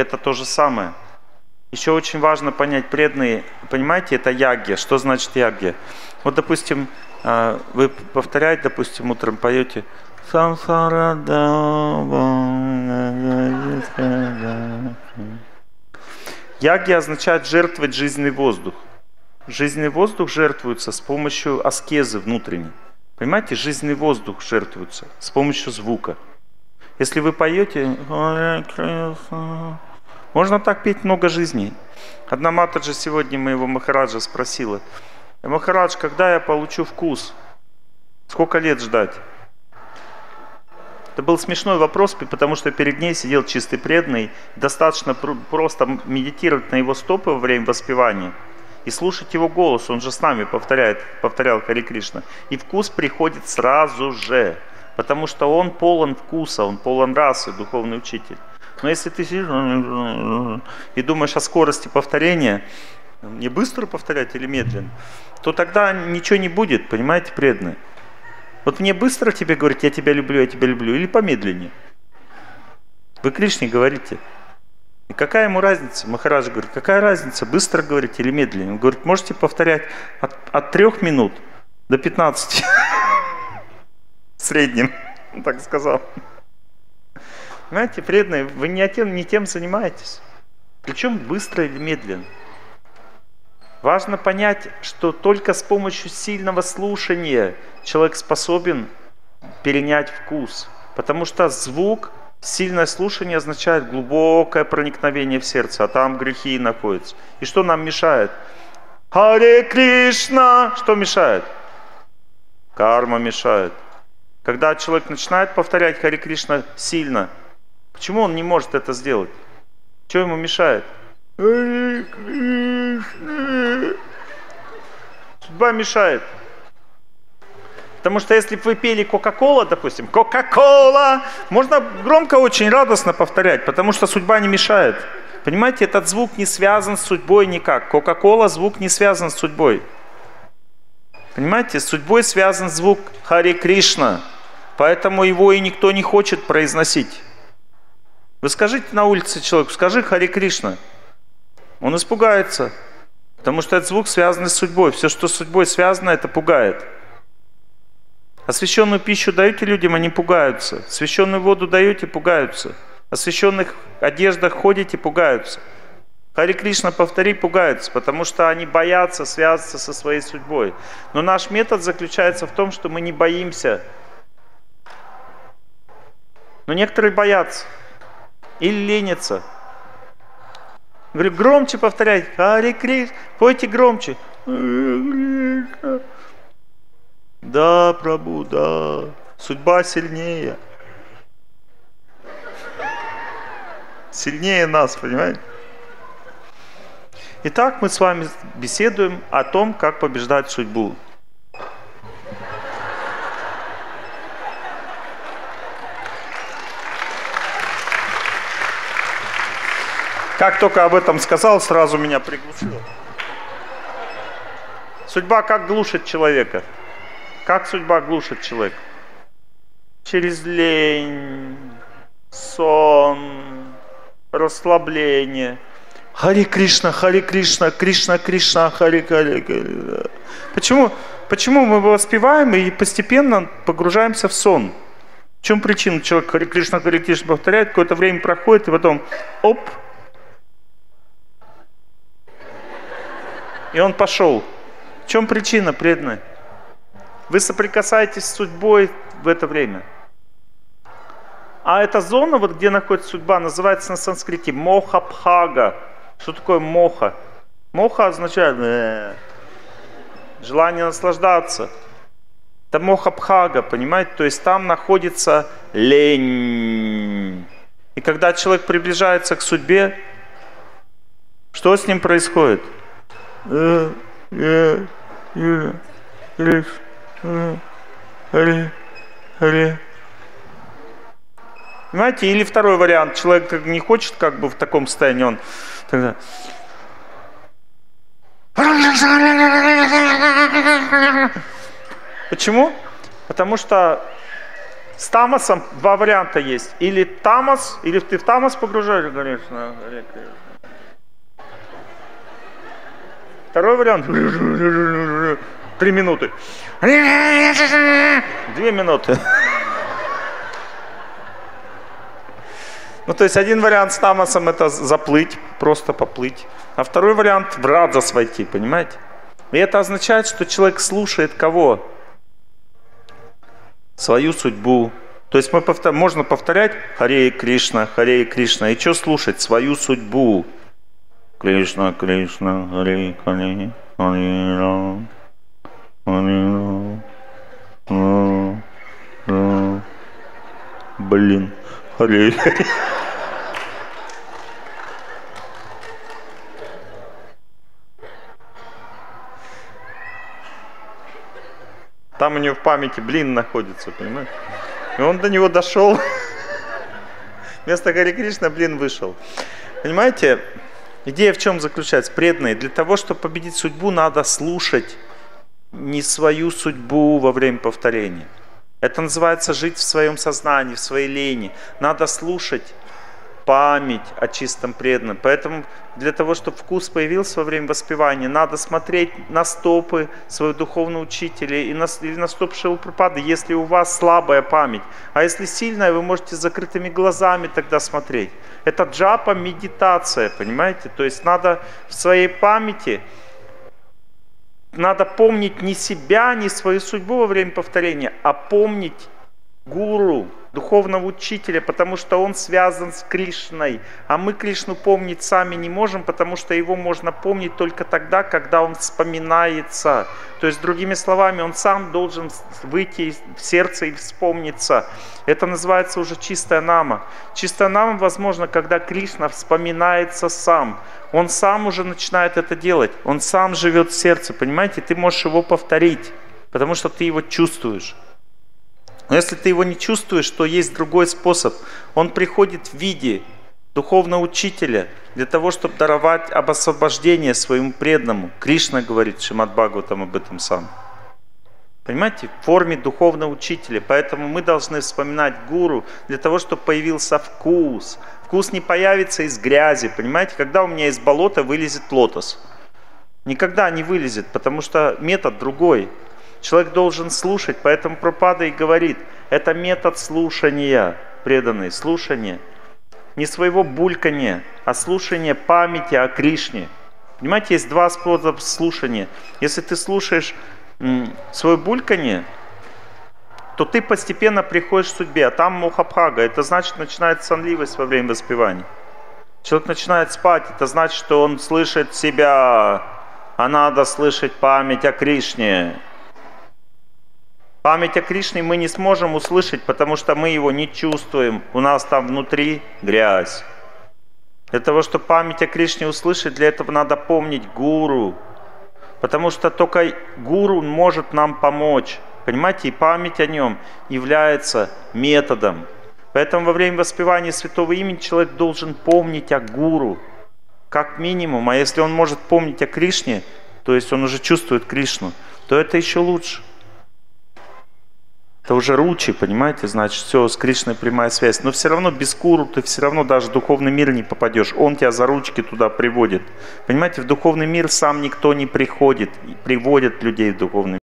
это то же самое. Еще очень важно понять, преданные, понимаете, это ягья. Что значит ягья? Вот, допустим, а, вы повторяете, допустим, утром поете Ягья означает жертвовать жизненный воздух. Жизненный воздух жертвуется с помощью аскезы внутренней. Понимаете, жизненный воздух жертвуется с помощью звука. Если вы поете, можно так петь много жизней. Одна матаджа сегодня моего Махараджа спросила, Махарадж, когда я получу вкус? Сколько лет ждать? Это был смешной вопрос, потому что перед ней сидел чистый преданный. Достаточно просто медитировать на его стопы во время воспевания и слушать его голос. Он же с нами повторяет, повторял Хари Кришна. И вкус приходит сразу же, потому что он полон вкуса, он полон расы, духовный учитель. Но если ты сидишь и думаешь о скорости повторения, не быстро повторять или медленно, то тогда ничего не будет, понимаете, преданные. Вот мне быстро тебе говорить, я тебя люблю, я тебя люблю, или помедленнее? Вы Кришне говорите. И какая ему разница? Махарадж говорит, какая разница, быстро говорить или медленно? Он говорит, можете повторять от, от 3 минут до 15. В среднем, так сказал. Понимаете, преданные, вы не тем, не тем занимаетесь. Причем быстро или медленно. Важно понять, что только с помощью сильного слушания человек способен перенять вкус. Потому что звук, сильное слушание означает глубокое проникновение в сердце, а там грехи находятся. И что нам мешает? Харе Кришна! Что мешает? Карма мешает. Когда человек начинает повторять Харе Кришна сильно, почему он не может это сделать? Что ему мешает? Судьба мешает. Потому что если бы вы пели Кока-Кола, допустим, Кока-Кола, можно громко, очень радостно повторять, потому что судьба не мешает. Понимаете, этот звук не связан с судьбой никак. Кока-Кола звук не связан с судьбой. Понимаете, с судьбой связан звук Хари Кришна. Поэтому его и никто не хочет произносить. Вы скажите на улице человеку, скажи Хари Кришна он испугается. Потому что этот звук связан с судьбой. Все, что с судьбой связано, это пугает. Освященную пищу даете людям, они пугаются. Освященную воду даете, пугаются. Освященных одеждах ходите, пугаются. Хари Кришна, повтори, пугаются, потому что они боятся связаться со своей судьбой. Но наш метод заключается в том, что мы не боимся. Но некоторые боятся или ленятся. Говорю, громче повторяйте. Хари Криш, пойте громче. Да, Прабу, да. Судьба сильнее. Сильнее нас, понимаете? Итак, мы с вами беседуем о том, как побеждать судьбу. Как только об этом сказал, сразу меня приглушило. Судьба как глушит человека? Как судьба глушит человека? Через лень, сон, расслабление. Хари Кришна, Хари Кришна, Кришна, Кришна, Хари Хари. Почему, почему мы воспеваем и постепенно погружаемся в сон? В чем причина? Человек Хари Кришна, Хари Кришна повторяет, какое-то время проходит, и потом оп, И он пошел. В чем причина, преданные? Вы соприкасаетесь с судьбой в это время. А эта зона, вот где находится судьба, называется на санскрите моха-пхага. Что такое моха? Моха означает э, желание наслаждаться. Это моха-пхага, понимаете? То есть там находится лень. И когда человек приближается к судьбе, что с ним происходит? Понимаете? Или второй вариант. Человек не хочет как бы в таком состоянии, он тогда... Почему? Потому что С тамосом два варианта есть. Или тамос, или ты в тамос погружаешь, конечно. Второй вариант. Три минуты. Две минуты. Ну, то есть один вариант с тамосом это заплыть, просто поплыть. А второй вариант в радость войти, понимаете? И это означает, что человек слушает кого? Свою судьбу. То есть мы повтор... можно повторять Харе Кришна, Харе Кришна. И что слушать? Свою судьбу. Кришна, Кришна, Харе, Харе, Харе Рам, Харе Рам, Блин, Харе, Харе. Там у него в памяти блин находится, понимаешь? И он до него дошел. Вместо Хари Кришна блин вышел. Понимаете, идея в чем заключается? Преданные, для того, чтобы победить судьбу, надо слушать не свою судьбу во время повторения. Это называется жить в своем сознании, в своей лени. Надо слушать память о чистом преданном. Поэтому для того, чтобы вкус появился во время воспевания, надо смотреть на стопы своего духовного учителя и на, или на стопы Шилпрапады, если у вас слабая память. А если сильная, вы можете с закрытыми глазами тогда смотреть. Это джапа, медитация, понимаете? То есть надо в своей памяти надо помнить не себя, не свою судьбу во время повторения, а помнить гуру, духовного учителя, потому что он связан с Кришной. А мы Кришну помнить сами не можем, потому что его можно помнить только тогда, когда он вспоминается. То есть, другими словами, он сам должен выйти в сердце и вспомниться. Это называется уже чистая нама. Чистая нама возможно, когда Кришна вспоминается сам. Он сам уже начинает это делать. Он сам живет в сердце, понимаете? Ты можешь его повторить, потому что ты его чувствуешь. Но если ты его не чувствуешь, то есть другой способ. Он приходит в виде духовного учителя для того, чтобы даровать об освобождении своему преданному. Кришна говорит Шимат Бхагаватам об этом сам. Понимаете, в форме духовного учителя. Поэтому мы должны вспоминать гуру для того, чтобы появился вкус. Вкус не появится из грязи. Понимаете, когда у меня из болота вылезет лотос. Никогда не вылезет, потому что метод другой. Человек должен слушать, поэтому Пропада и говорит, это метод слушания, преданный, слушание. Не своего булькания, а слушание памяти о Кришне. Понимаете, есть два способа слушания. Если ты слушаешь свое бульканье, то ты постепенно приходишь к судьбе, а там мухабхага, это значит начинает сонливость во время воспевания. Человек начинает спать, это значит, что он слышит себя, а надо слышать память о Кришне. Память о Кришне мы не сможем услышать, потому что мы его не чувствуем. У нас там внутри грязь. Для того, чтобы память о Кришне услышать, для этого надо помнить гуру. Потому что только гуру может нам помочь. Понимаете, и память о нем является методом. Поэтому во время воспевания святого имени человек должен помнить о гуру, как минимум. А если он может помнить о Кришне, то есть он уже чувствует Кришну, то это еще лучше. Это уже ручи, понимаете, значит, все, с Кришной прямая связь. Но все равно без куру ты все равно даже в духовный мир не попадешь. Он тебя за ручки туда приводит. Понимаете, в духовный мир сам никто не приходит, приводит людей в духовный мир.